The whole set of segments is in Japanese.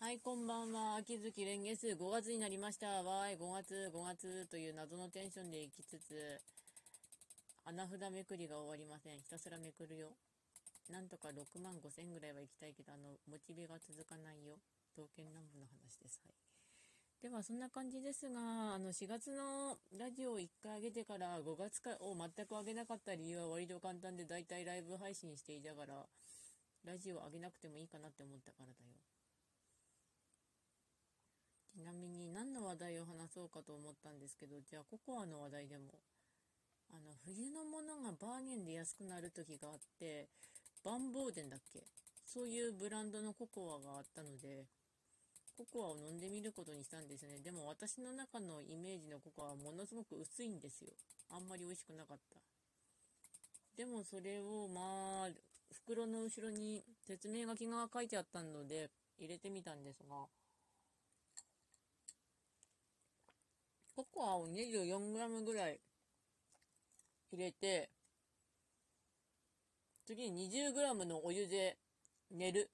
はい、こんばんは。秋月連月5月になりました。わーい、5月、5月という謎のテンションでいきつつ、穴札めくりが終わりません。ひたすらめくるよ。なんとか6万5千ぐらいは行きたいけど、あの、モチベが続かないよ。刀剣乱舞の話です。はい。では、そんな感じですが、あの、4月のラジオを1回上げてから5月かを全く上げなかった理由は割と簡単で、だいたいライブ配信していたから、ラジオ上げなくてもいいかなって思ったからだよ。ちなみに何の話題を話そうかと思ったんですけど、じゃあココアの話題でも。あの、冬のものがバーゲンで安くなる時があって、バンボーデンだっけ？そういうブランドのココアがあったので、ココアを飲んでみることにしたんですね。でも私の中のイメージのココアはものすごく薄いんですよ。あんまり美味しくなかった。でもそれをまあ、袋の後ろに説明書きが書いてあったので入れてみたんですが、ココアを 24g ぐらい入れて、次に 20g のお湯で寝る。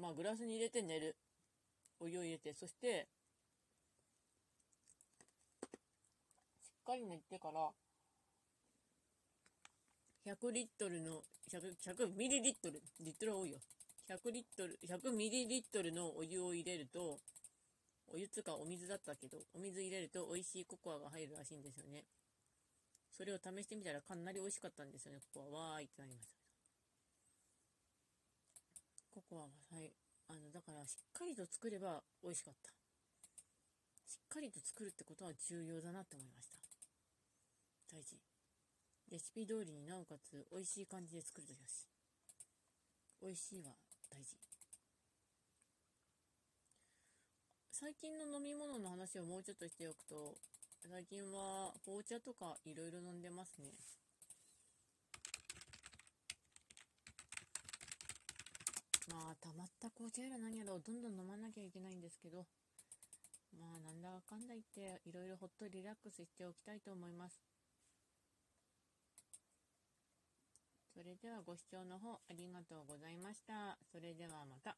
まあグラスに入れて寝る。お湯を入れて、そして、しっかり寝てから、100リットルの、100、100ミリリットル、リットルは多いよ。100リットル、100ミリリットルのお湯を入れると、お湯つかお水だったけど、お水入れると美味しいココアが入るらしいんですよね。それを試してみたらかなり美味しかったんですよね、ココア。わーいってなりました。ココアは、はい。あの、だからしっかりと作れば美味しかった。しっかりと作るってことは重要だなって思いました。大事。レシピ通りになおかつ美味しい感じで作るとよし。美味しいは大事。最近の飲み物の話をもうちょっとしておくと、最近は紅茶とかいろいろ飲んでますね。まあ、溜まった紅茶やら何やらをどんどん飲まなきゃいけないんですけど、まあ、なんだかんだ言って、いろいろほっとリラックスしておきたいと思います。それではご視聴の方ありがとうございました。それではまた。